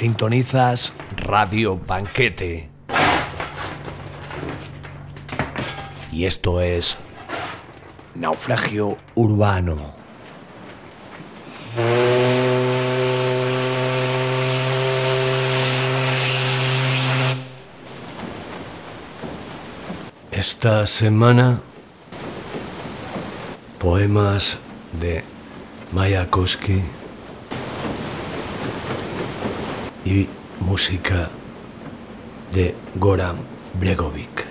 Sintonizas Radio Banquete. Y esto es Naufragio Urbano. Esta semana, poemas de Mayakovsky y música de Goran Bregovic.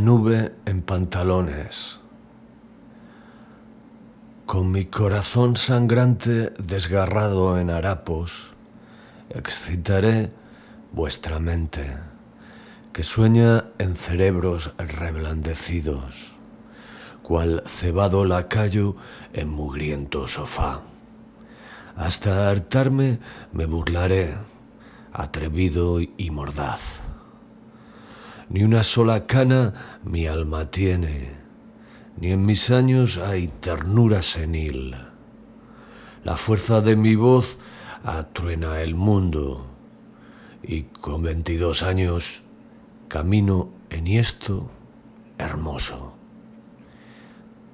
Nube en pantalones. Con mi corazón sangrante desgarrado en harapos, excitaré vuestra mente, que sueña en cerebros reblandecidos, cual cebado lacayo en mugriento sofá. Hasta hartarme me burlaré, atrevido y mordaz. Ni una sola cana mi alma tiene, ni en mis años hay ternura senil. La fuerza de mi voz atruena el mundo, y con veintidós años camino enhiesto, hermoso.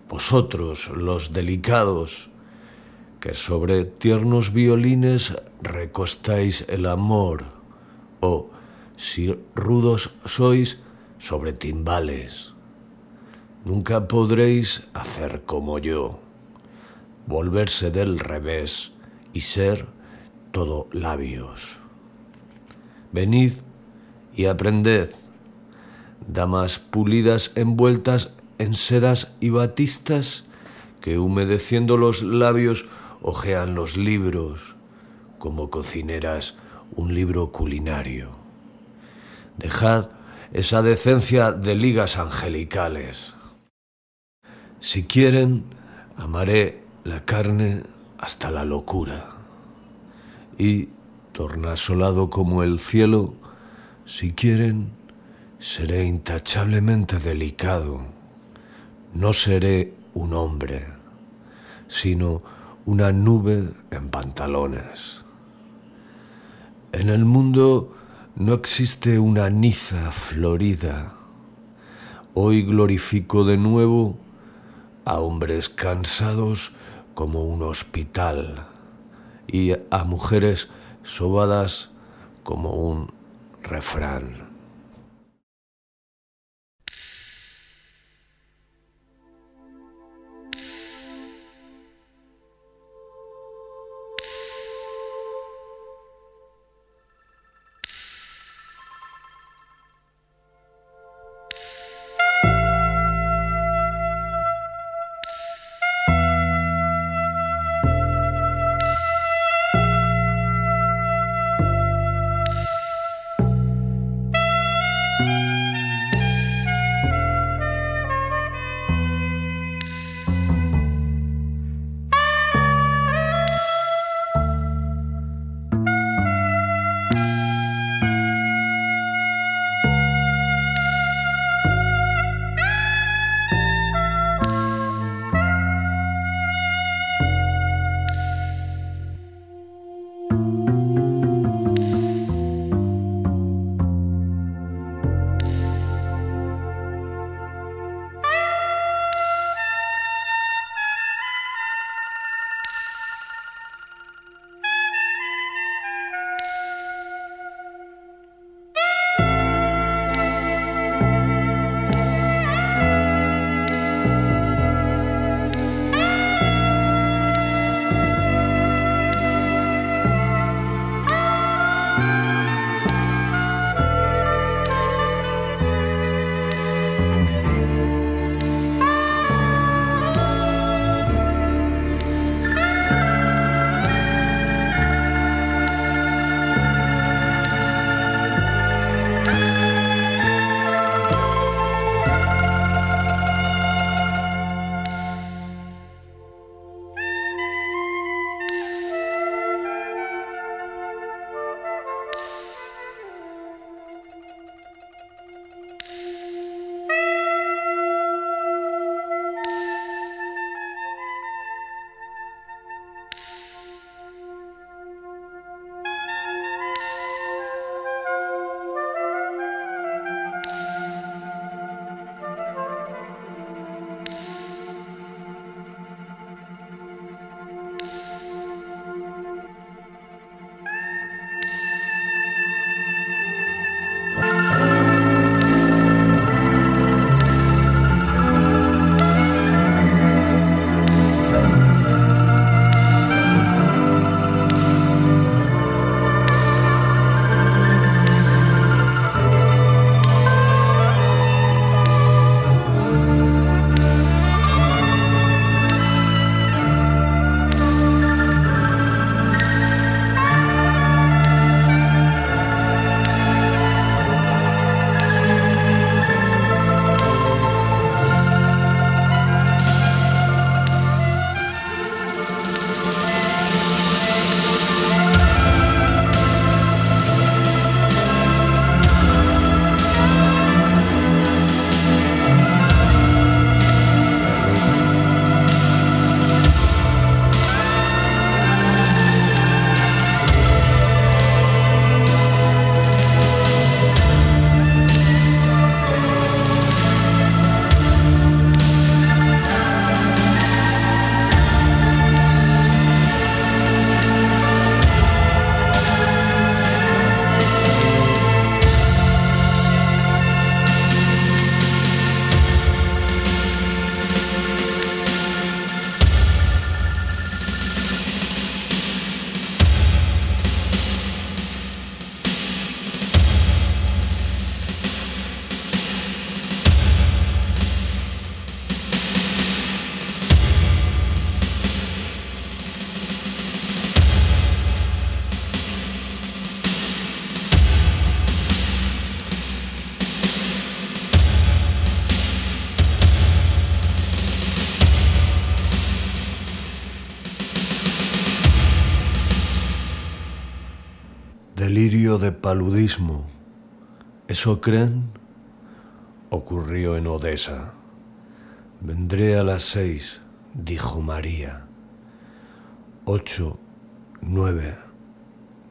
Vosotros, los delicados, que sobre tiernos violines recostáis el amor, o, si rudos sois, sobre timbales. Nunca podréis hacer como yo, volverse del revés y ser todo labios. Venid y aprended, damas pulidas envueltas en sedas y batistas, que humedeciendo los labios ojean los libros como cocineras un libro culinario. Dejad esa decencia de ligas angelicales. Si quieren, amaré la carne hasta la locura. Y, tornasolado como el cielo, si quieren, seré intachablemente delicado. No seré un hombre, sino una nube en pantalones. En el mundo no existe una niza florida. Hoy glorifico de nuevo a hombres cansados como un hospital y a mujeres sobadas como un refrán. Paludismo. ¿Eso creen? Ocurrió en Odessa. Vendré a las seis, dijo María. Ocho, nueve,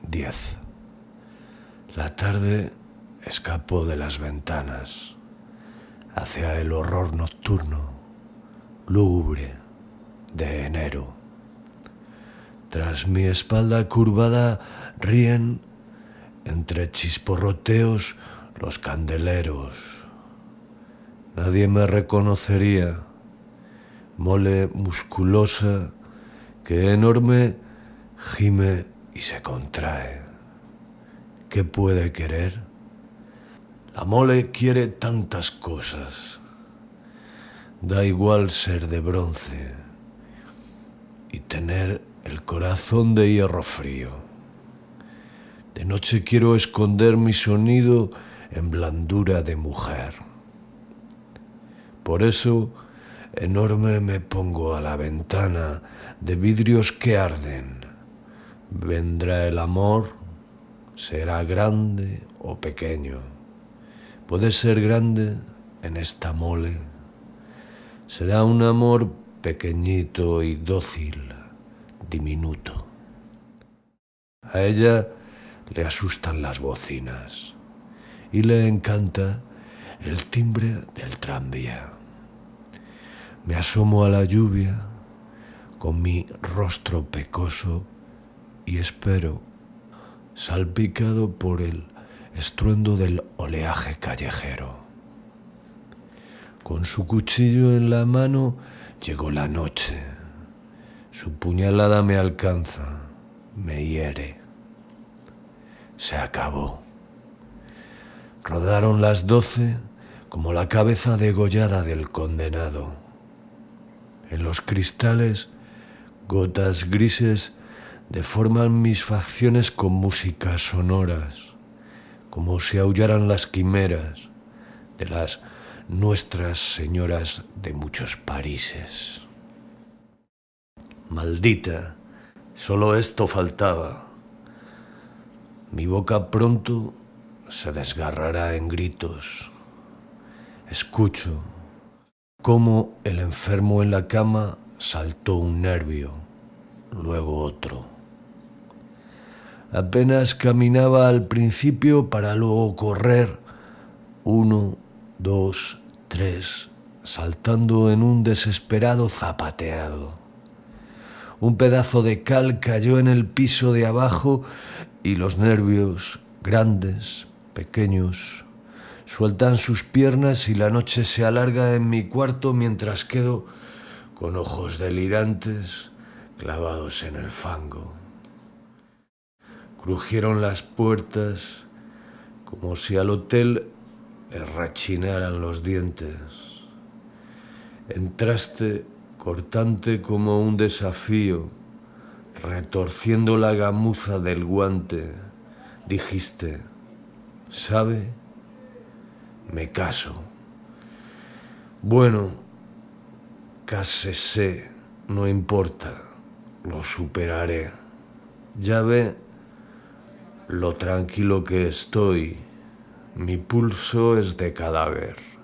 diez. La tarde escapó de las ventanas hacia el horror nocturno, lúgubre, de enero. Tras mi espalda curvada ríen entre chisporroteos los candeleros. Nadie me reconocería, mole musculosa que enorme gime y se contrae. ¿Qué puede querer? La mole quiere tantas cosas. Da igual ser de bronce y tener el corazón de hierro frío. De noche quiero esconder mi sonido en blandura de mujer. Por eso, enorme me pongo a la ventana de vidrios que arden. Vendrá el amor, será grande o pequeño. Puede ser grande en esta mole. Será un amor pequeñito y dócil, diminuto. A ella le asustan las bocinas y le encanta el timbre del tranvía. Me asomo a la lluvia con mi rostro pecoso y espero, salpicado por el estruendo del oleaje callejero. Con su cuchillo en la mano llegó la noche. Su puñalada me alcanza, me hiere se acabó. Rodaron las doce como la cabeza degollada del condenado. En los cristales, gotas grises deforman mis facciones con músicas sonoras, como si aullaran las quimeras de las nuestras señoras de muchos Parises. Maldita, solo esto faltaba mi boca pronto se desgarrará en gritos. Escucho cómo el enfermo en la cama saltó un nervio, luego otro. Apenas caminaba al principio para luego correr uno, dos, tres, saltando en un desesperado zapateado. Un pedazo de cal cayó en el piso de abajo y los nervios, grandes, pequeños, sueltan sus piernas y la noche se alarga en mi cuarto mientras quedo con ojos delirantes clavados en el fango. Crujieron las puertas como si al hotel le rachinaran los dientes. Entraste cortante como un desafío retorciendo la gamuza del guante, dijiste, ¿sabe? Me caso. Bueno, cásese, no importa, lo superaré. Ya ve lo tranquilo que estoy, mi pulso es de cadáver.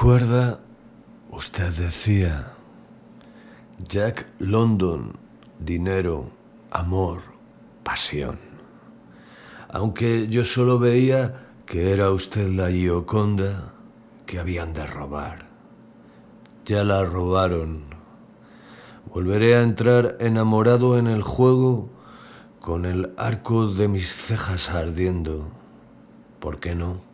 Recuerda, usted decía, Jack London, dinero, amor, pasión. Aunque yo solo veía que era usted la Gioconda que habían de robar. Ya la robaron. Volveré a entrar enamorado en el juego con el arco de mis cejas ardiendo. ¿Por qué no?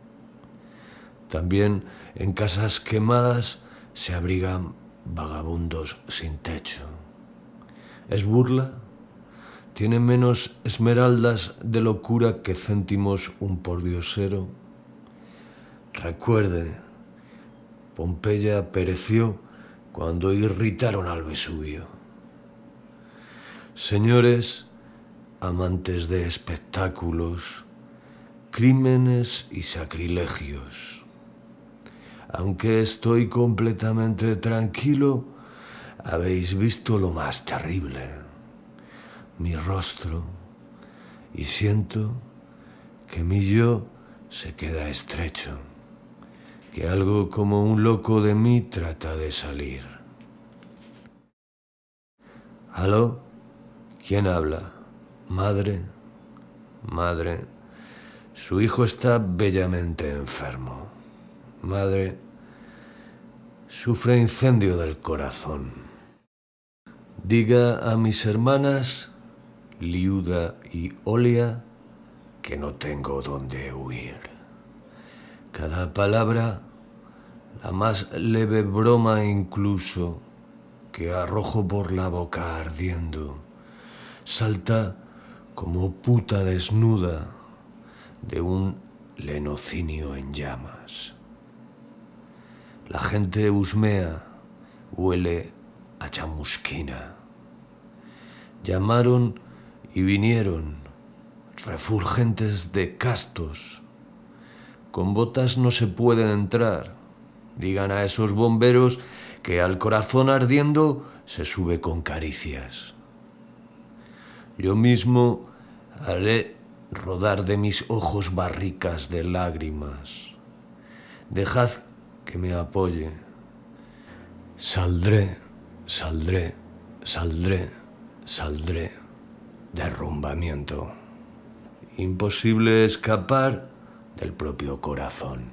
También en casas quemadas se abrigan vagabundos sin techo. ¿Es burla? Tiene menos esmeraldas de locura que céntimos un pordiosero. Recuerde, Pompeya pereció cuando irritaron al Vesubio. Señores, amantes de espectáculos, crímenes y sacrilegios. Aunque estoy completamente tranquilo, habéis visto lo más terrible, mi rostro, y siento que mi yo se queda estrecho, que algo como un loco de mí trata de salir. ¿Aló? ¿Quién habla? Madre, madre, su hijo está bellamente enfermo. Madre, sufre incendio del corazón. Diga a mis hermanas, Liuda y Olia, que no tengo dónde huir. Cada palabra, la más leve broma incluso, que arrojo por la boca ardiendo, salta como puta desnuda de un lenocinio en llamas. La gente husmea, huele a chamusquina. Llamaron y vinieron, refulgentes de castos. Con botas no se pueden entrar. Digan a esos bomberos que al corazón ardiendo se sube con caricias. Yo mismo haré rodar de mis ojos barricas de lágrimas. Dejad que me apoye. Saldré, saldré, saldré, saldré. Derrumbamiento. Imposible escapar del propio corazón.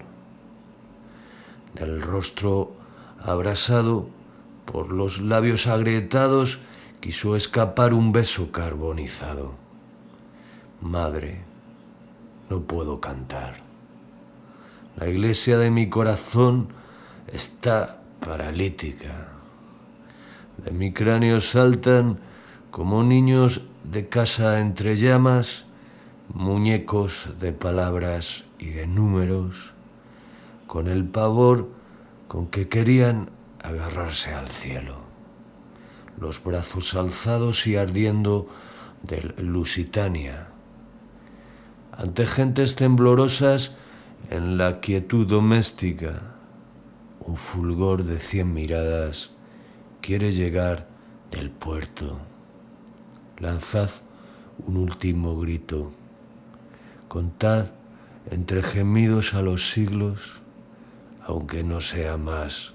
Del rostro abrasado por los labios agrietados quiso escapar un beso carbonizado. Madre, no puedo cantar. La iglesia de mi corazón está paralítica. De mi cráneo saltan como niños de casa entre llamas, muñecos de palabras y de números, con el pavor con que querían agarrarse al cielo los brazos alzados y ardiendo del Lusitania. Ante gentes temblorosas en la quietud doméstica, un fulgor de cien miradas quiere llegar del puerto. Lanzad un último grito. Contad entre gemidos a los siglos, aunque no sea más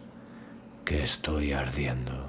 que estoy ardiendo.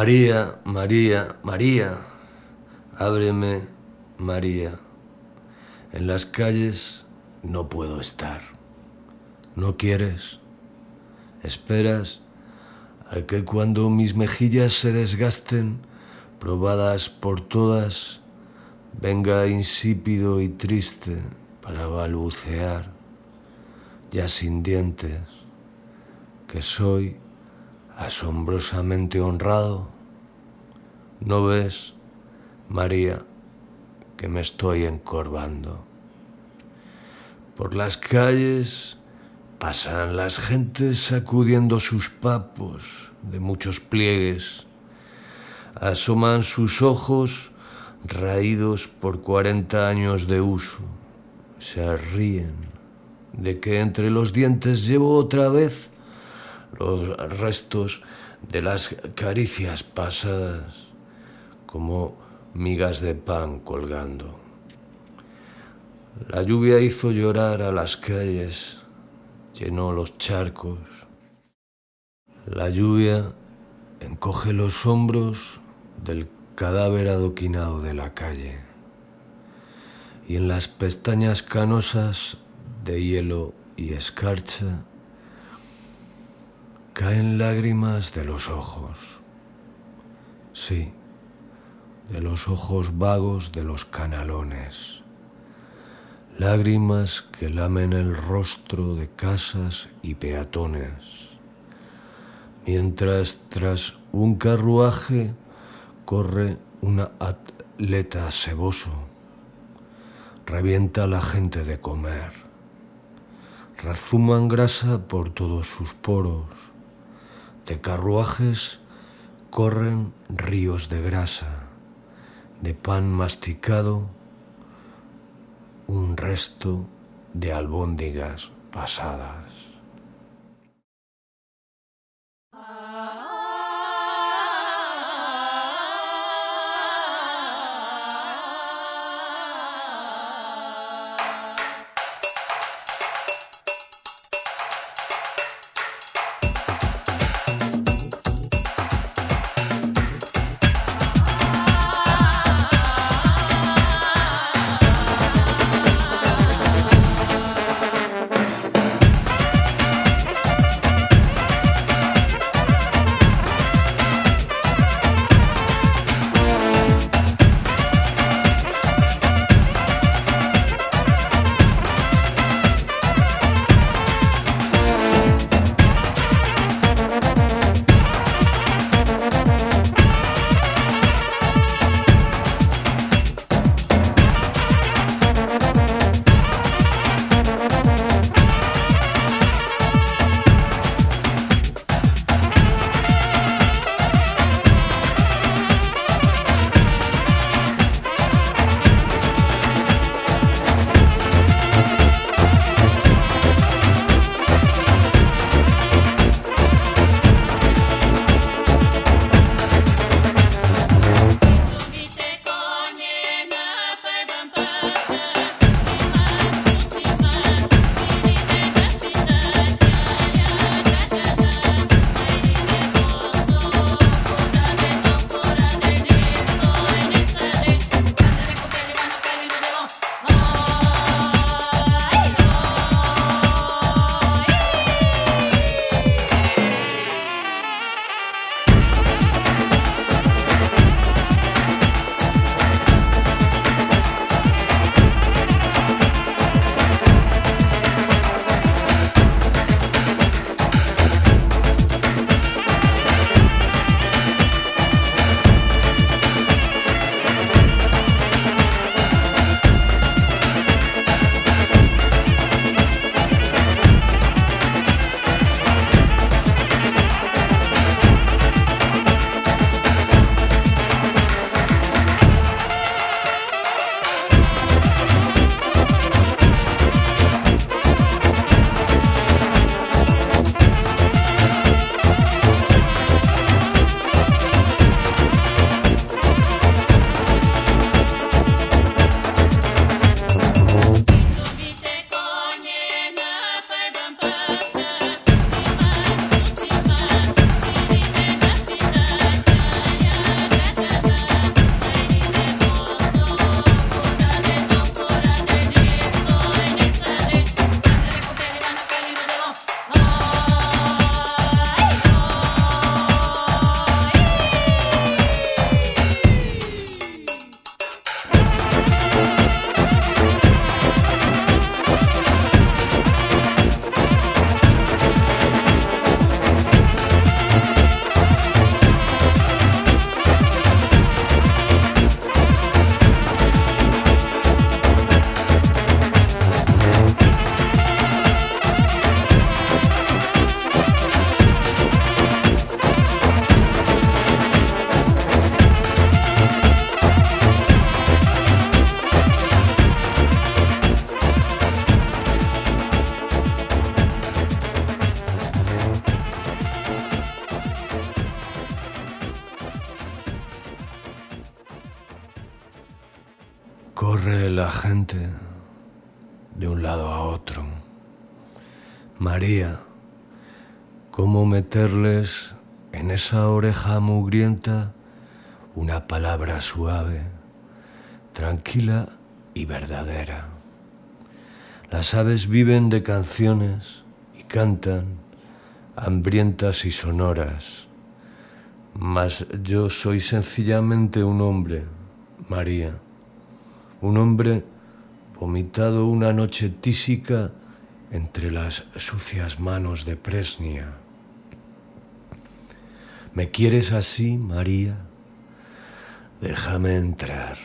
María, María, María, ábreme, María. En las calles no puedo estar. ¿No quieres? ¿Esperas a que cuando mis mejillas se desgasten, probadas por todas, venga insípido y triste para balbucear, ya sin dientes, que soy asombrosamente honrado? ¿No ves, María, que me estoy encorvando? Por las calles pasan las gentes sacudiendo sus papos de muchos pliegues. Asoman sus ojos raídos por cuarenta años de uso. Se ríen de que entre los dientes llevo otra vez los restos de las caricias pasadas como migas de pan colgando. La lluvia hizo llorar a las calles, llenó los charcos. La lluvia encoge los hombros del cadáver adoquinado de la calle y en las pestañas canosas de hielo y escarcha caen lágrimas de los ojos. Sí, de los ojos vagos de los canalones. Lágrimas que lamen el rostro de casas y peatones. Mientras tras un carruaje corre una atleta seboso. Revienta la gente de comer. Razuman grasa por todos sus poros de carruajes corren ríos de grasa, de pan masticado, un resto de albóndigas pasadas. Corre la gente de un lado a otro. María, ¿cómo meterles en esa oreja mugrienta una palabra suave, tranquila y verdadera? Las aves viven de canciones y cantan, hambrientas y sonoras, mas yo soy sencillamente un hombre, María un hombre vomitado una noche tísica entre las sucias manos de Presnia. ¿Me quieres así, María? Déjame entrar.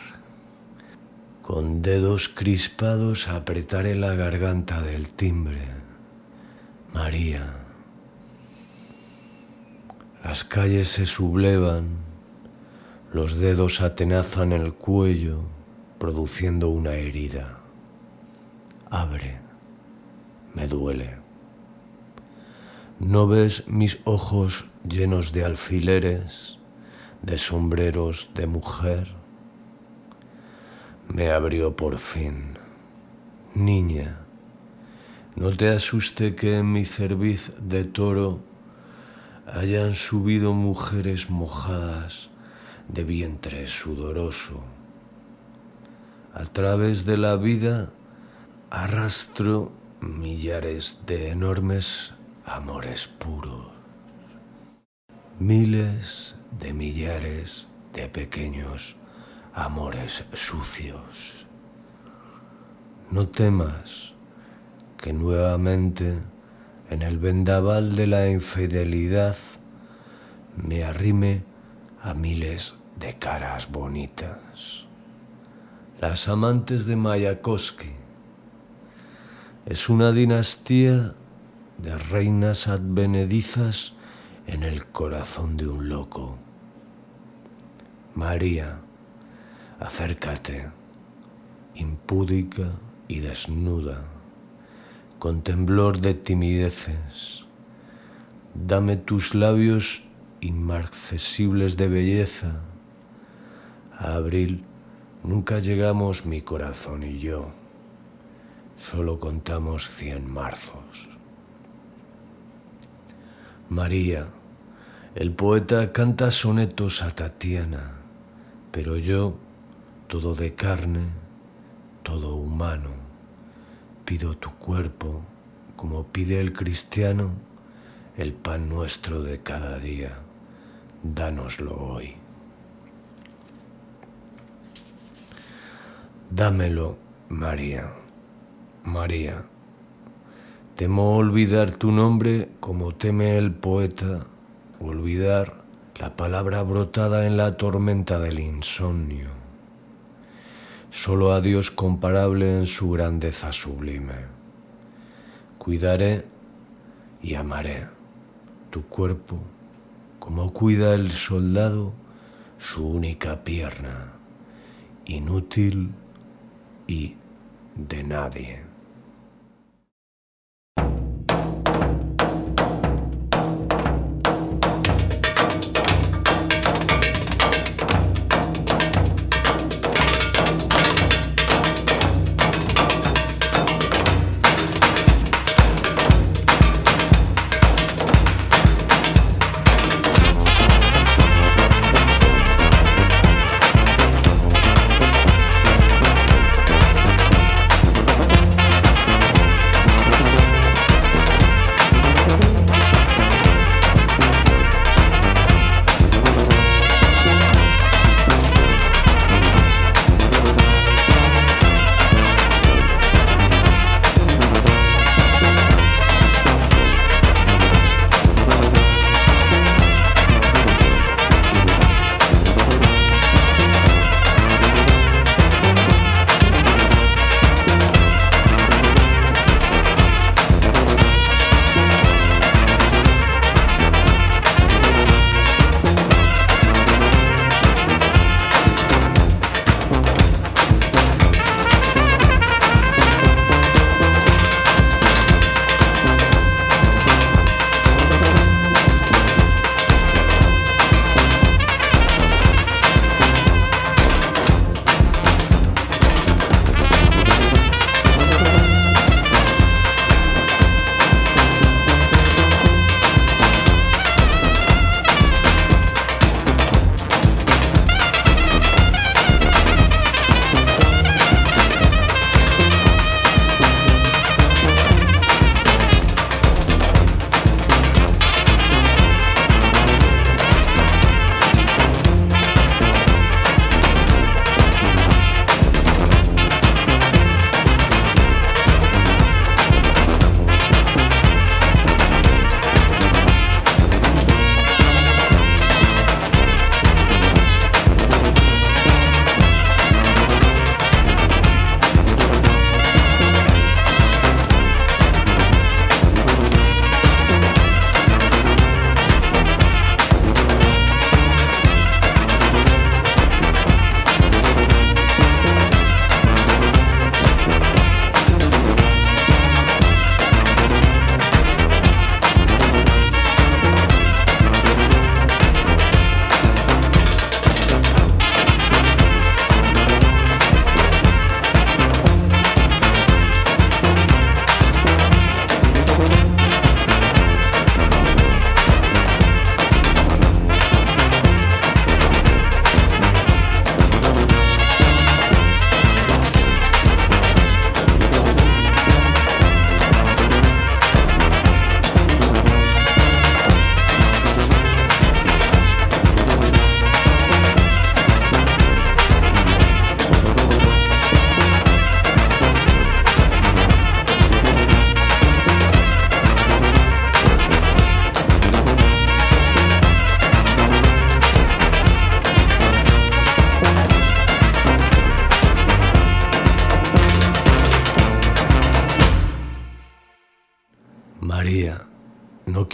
Con dedos crispados apretaré la garganta del timbre. María. Las calles se sublevan, los dedos atenazan el cuello produciendo una herida. Abre, me duele. ¿No ves mis ojos llenos de alfileres, de sombreros de mujer? Me abrió por fin. Niña, no te asuste que en mi cerviz de toro hayan subido mujeres mojadas de vientre sudoroso a través de la vida arrastro millares de enormes amores puros, miles de millares de pequeños amores sucios. No temas que nuevamente en el vendaval de la infidelidad me arrime a miles de caras bonitas las amantes de Mayakovsky. Es una dinastía de reinas advenedizas en el corazón de un loco. María, acércate, impúdica y desnuda, con temblor de timideces. Dame tus labios inmarcesibles de belleza. Abril Nunca llegamos mi corazón y yo, solo contamos cien marzos. María, el poeta canta sonetos a Tatiana, pero yo, todo de carne, todo humano, pido tu cuerpo, como pide el cristiano, el pan nuestro de cada día, dánoslo hoy. Dámelo, María, María. Temo olvidar tu nombre como teme el poeta olvidar la palabra brotada en la tormenta del insomnio. Solo a Dios comparable en su grandeza sublime. Cuidaré y amaré tu cuerpo como cuida el soldado su única pierna, inútil y de nadie.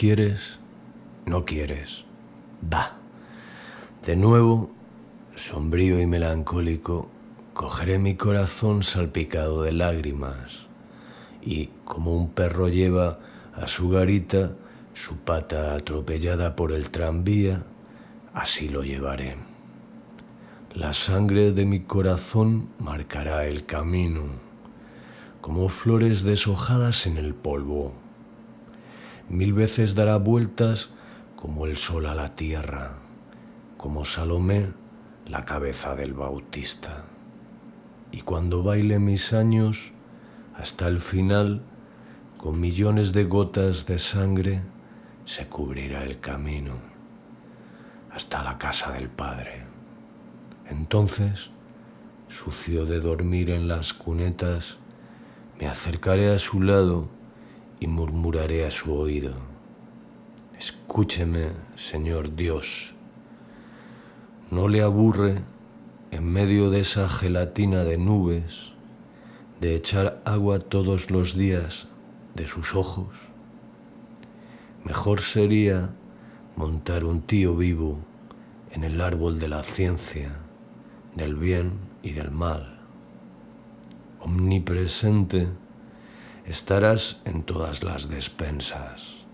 Quieres? No quieres. Va. De nuevo, sombrío y melancólico, cogeré mi corazón salpicado de lágrimas y, como un perro lleva a su garita su pata atropellada por el tranvía, así lo llevaré. La sangre de mi corazón marcará el camino, como flores deshojadas en el polvo. Mil veces dará vueltas como el sol a la tierra, como Salomé la cabeza del Bautista. Y cuando baile mis años, hasta el final, con millones de gotas de sangre, se cubrirá el camino hasta la casa del Padre. Entonces, sucio de dormir en las cunetas, me acercaré a su lado y murmuraré a su oído. Escúcheme, Señor Dios. ¿No le aburre, en medio de esa gelatina de nubes, de echar agua todos los días de sus ojos? Mejor sería montar un tío vivo en el árbol de la ciencia, del bien y del mal. Omnipresente, estarás en todas las despensas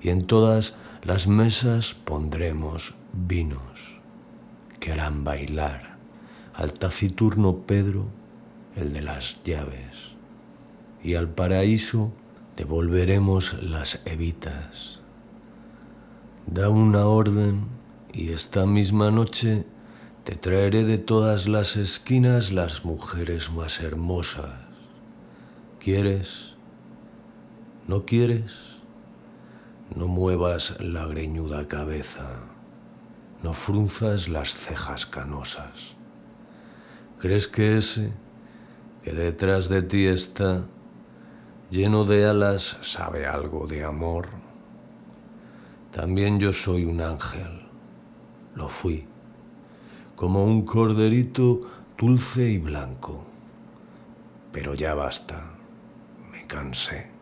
y en todas las mesas pondremos vinos que harán bailar al taciturno Pedro, el de las llaves, y al paraíso devolveremos las evitas. Da una orden y esta misma noche te traeré de todas las esquinas las mujeres más hermosas. ¿Quieres? ¿No quieres? No muevas la greñuda cabeza, no frunzas las cejas canosas. ¿Crees que ese que detrás de ti está, lleno de alas, sabe algo de amor? También yo soy un ángel, lo fui, como un corderito dulce y blanco. Pero ya basta, cansé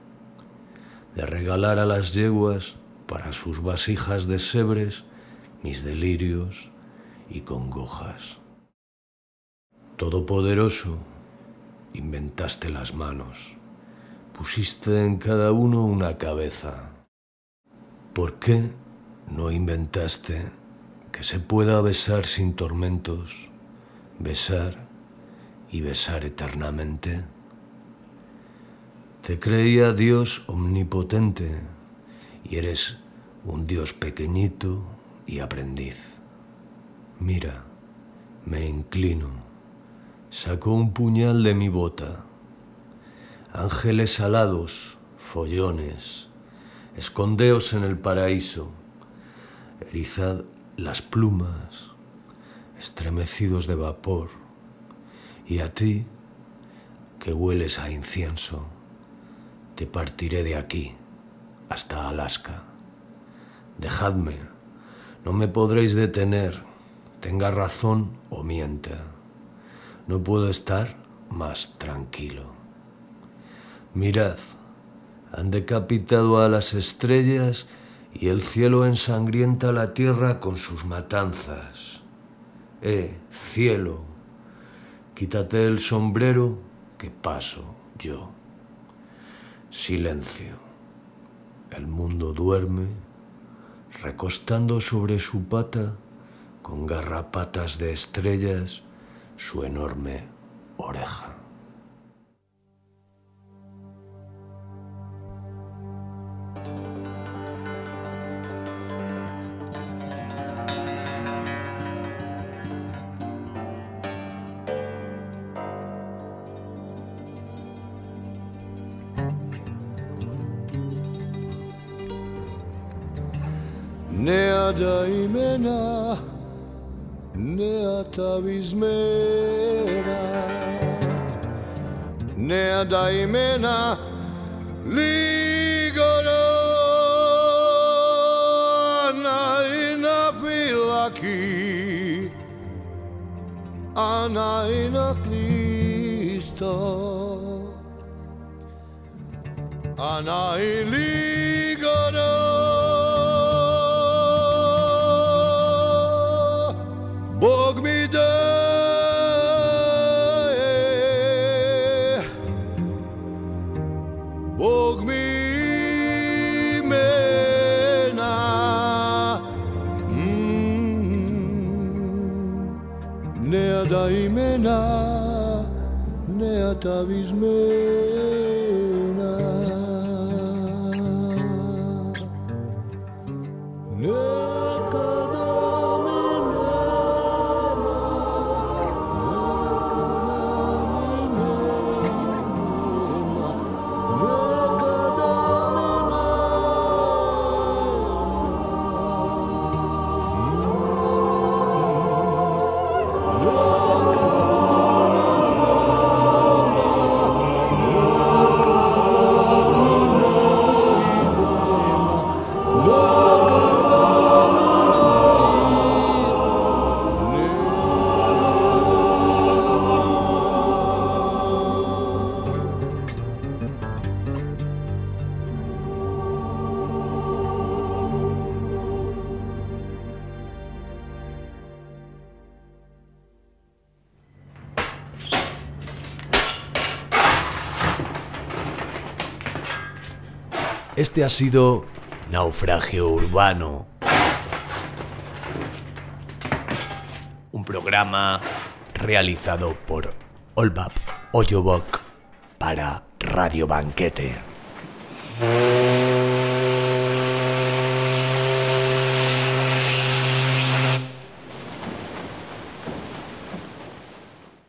de regalar a las yeguas para sus vasijas de sebres mis delirios y congojas. Todopoderoso, inventaste las manos, pusiste en cada uno una cabeza. ¿Por qué no inventaste que se pueda besar sin tormentos, besar y besar eternamente? Te creía Dios omnipotente y eres un Dios pequeñito y aprendiz. Mira, me inclino, sacó un puñal de mi bota. Ángeles alados, follones, escondeos en el paraíso, erizad las plumas, estremecidos de vapor, y a ti que hueles a incienso te partiré de aquí hasta Alaska. Dejadme, no me podréis detener, tenga razón o mienta. No puedo estar más tranquilo. Mirad, han decapitado a las estrellas y el cielo ensangrienta la tierra con sus matanzas. Eh, cielo, quítate el sombrero que paso yo. Silencio. El mundo duerme, recostando sobre su pata, con garrapatas de estrellas, su enorme oreja. kada imena ne ta izmera ne da imena Ligorana i na pilaki. Ana i klisto. Ana i נאה דיימנה, נאה תביזמנה. Ha sido Naufragio Urbano. Un programa realizado por Olbap Oyobok para Radio Banquete.